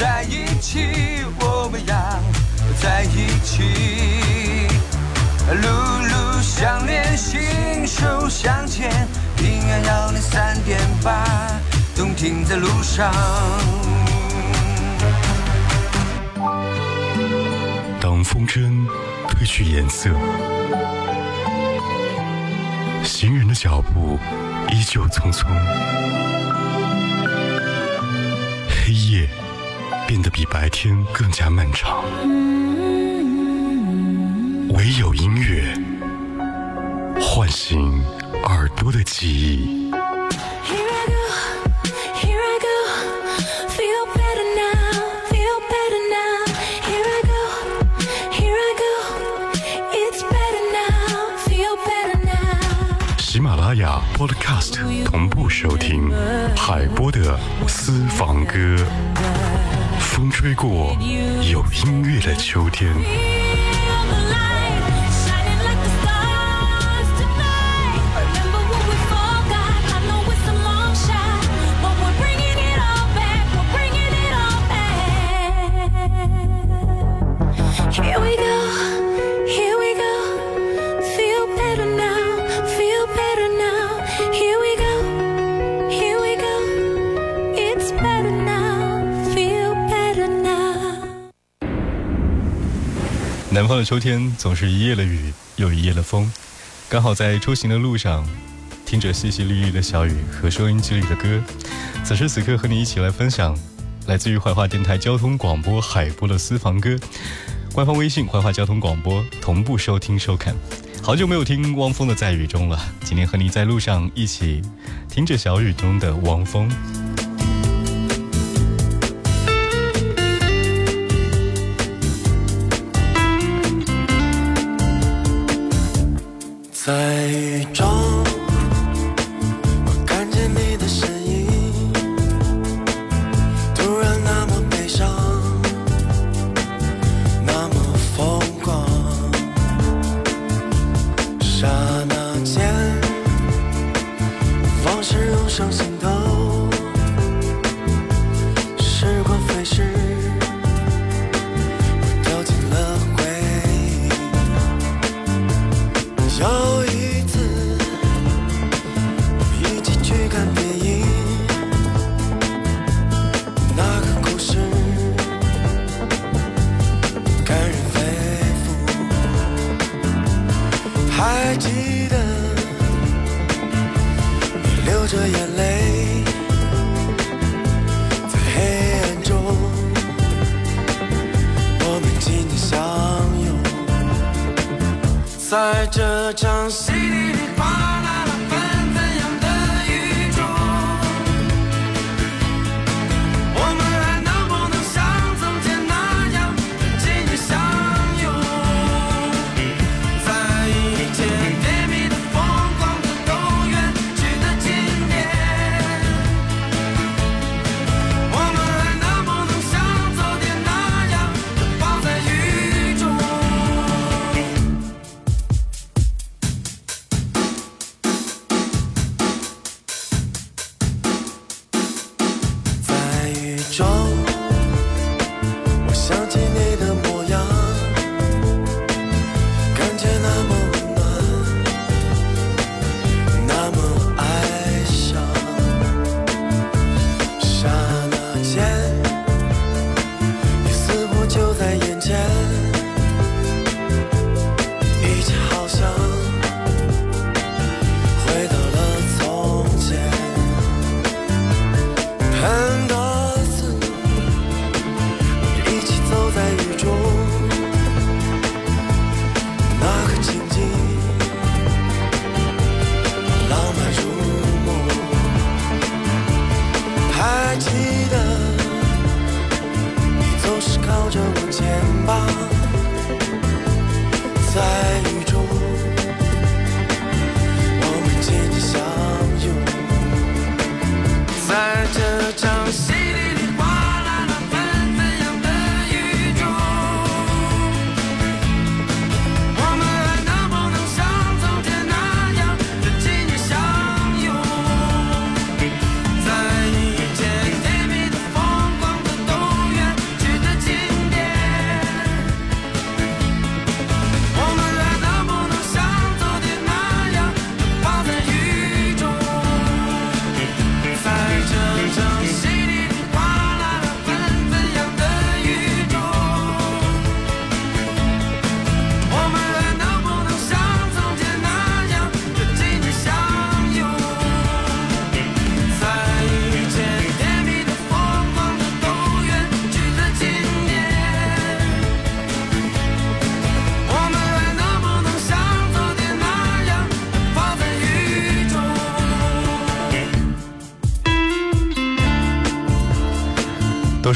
在一起，我们要在一起。路路相连，心手相牵，平安幺零三点八，动听在路上。当风筝褪去颜色，行人的脚步依旧匆匆，变得比白天更加漫长。唯有音乐唤醒耳朵的记忆。喜马拉雅 Podcast 同步收听海波的私房歌。风吹过有音乐的秋天，南方的秋天总是一夜的雨，又一夜的风。刚好在出行的路上，听着淅淅沥沥的小雨和收音机里的歌。此时此刻，和你一起来分享来自于怀化电台交通广播海波的私房歌。官方微信怀化交通广播同步收听收看。好久没有听汪峰的《在雨中》了，今天和你在路上一起听着小雨中的汪峰。还记得你流着眼泪，在黑暗中，我们紧紧相拥。在这场戏里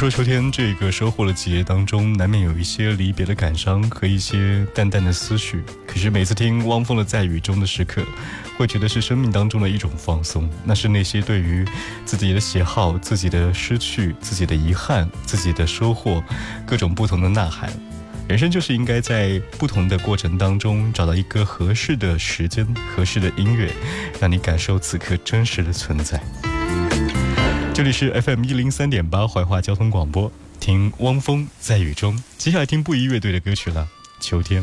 说秋天这个收获的季节当中，难免有一些离别的感伤和一些淡淡的思绪。可是每次听汪峰的《在雨中的时刻》，会觉得是生命当中的一种放松。那是那些对于自己的喜好、自己的失去、自己的遗憾、自己的收获，各种不同的呐喊。人生就是应该在不同的过程当中，找到一个合适的时间、合适的音乐，让你感受此刻真实的存在。这里是 FM 一零三点八怀化交通广播，听汪峰在雨中。接下来听布衣乐队的歌曲了，《秋天》。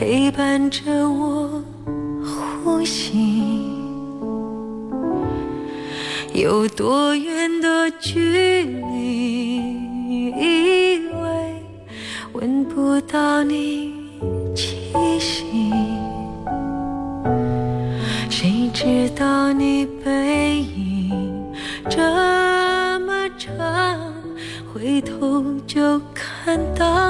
陪伴着我呼吸。有多远的距离，以为闻不到你气息，谁知道你背影这么长，回头就看到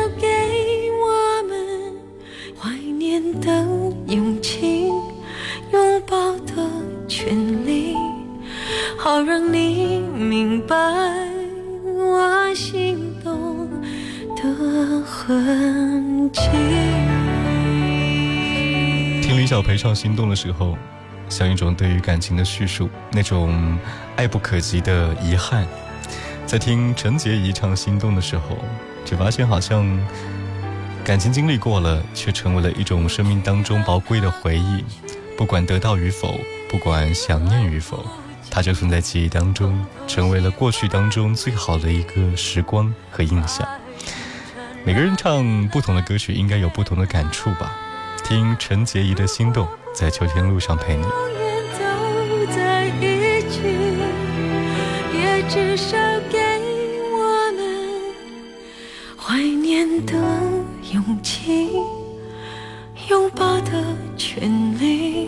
明白我心动的痕迹。听李小培唱《心动》的时候，像一种对于感情的叙述，那种爱不可及的遗憾。在听陈洁仪唱《心动》的时候，却发现好像感情经历过了，却成为了一种生命当中宝贵的回忆。不管得到与否，不管想念与否，它就存在记忆当中，成为了过去当中最好的一个时光和印象。每个人唱不同的歌曲，应该有不同的感触吧。听陈洁仪的心动，在秋天路上陪你。拥抱的权利，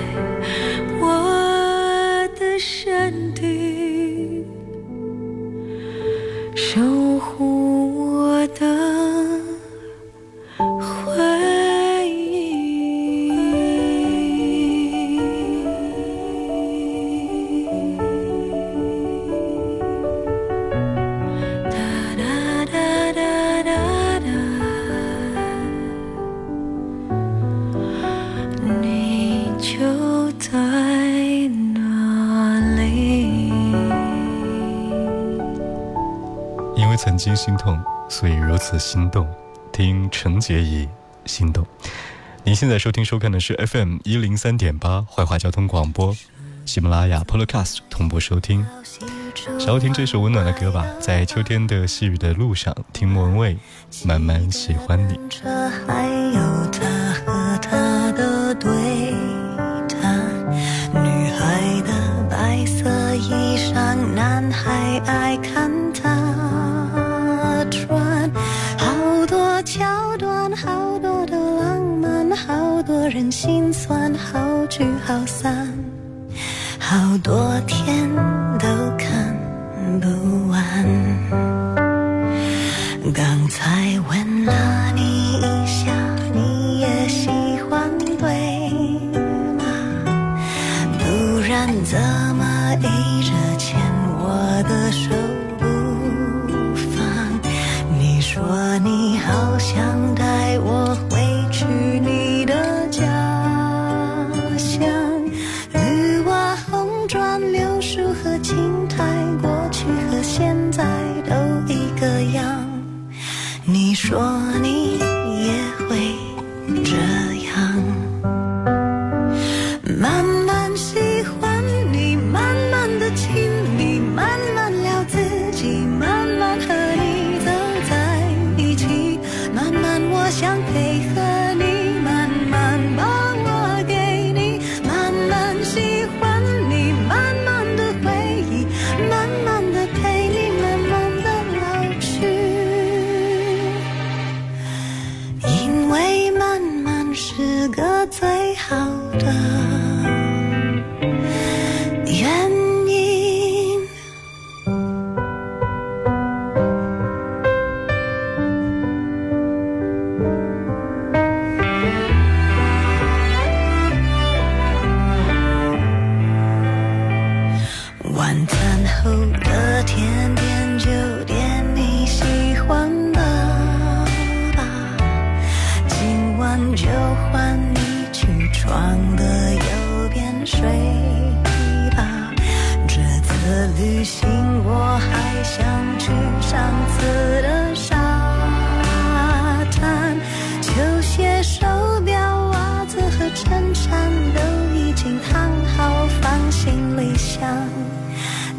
心心痛，所以如此心动。听陈洁仪《心动》。您现在收听收看的是 FM 一零三点八怀化交通广播，喜马拉雅 Podcast 同步收听。想要听这首温暖的歌吧，在秋天的细雨的路上，听莫文蔚《慢慢喜欢你》。心酸，好聚好散，好多天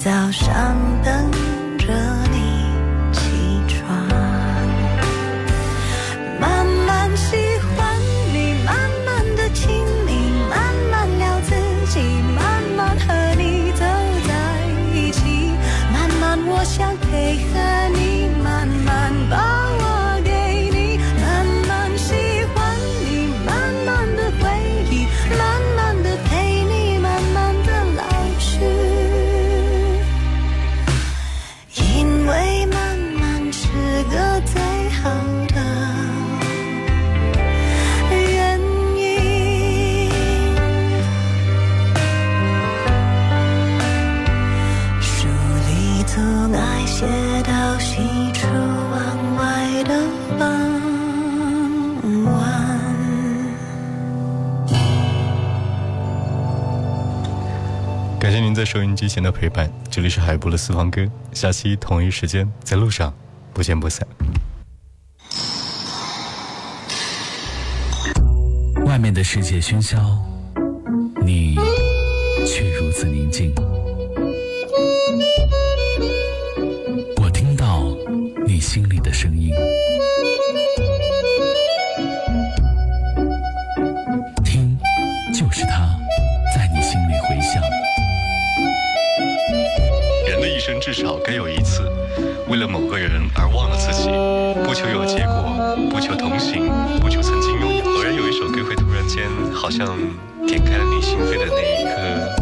早上等提出往外的傍晚感谢您在收音机前的陪伴这里是海波的私房歌下期同一时间在路上不见不散。外面的世界喧嚣你却如此宁静。是它，在你心里回响。人的一生至少该有一次，为了某个人而忘了自己，不求有结果，不求同行，不求曾经拥有。偶然有一首歌会突然间，好像点开了你心扉的那一刻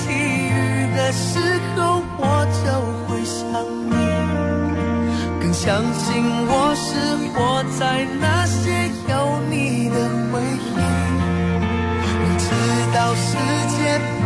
相信我是活在那些有你的回忆。明知道世界不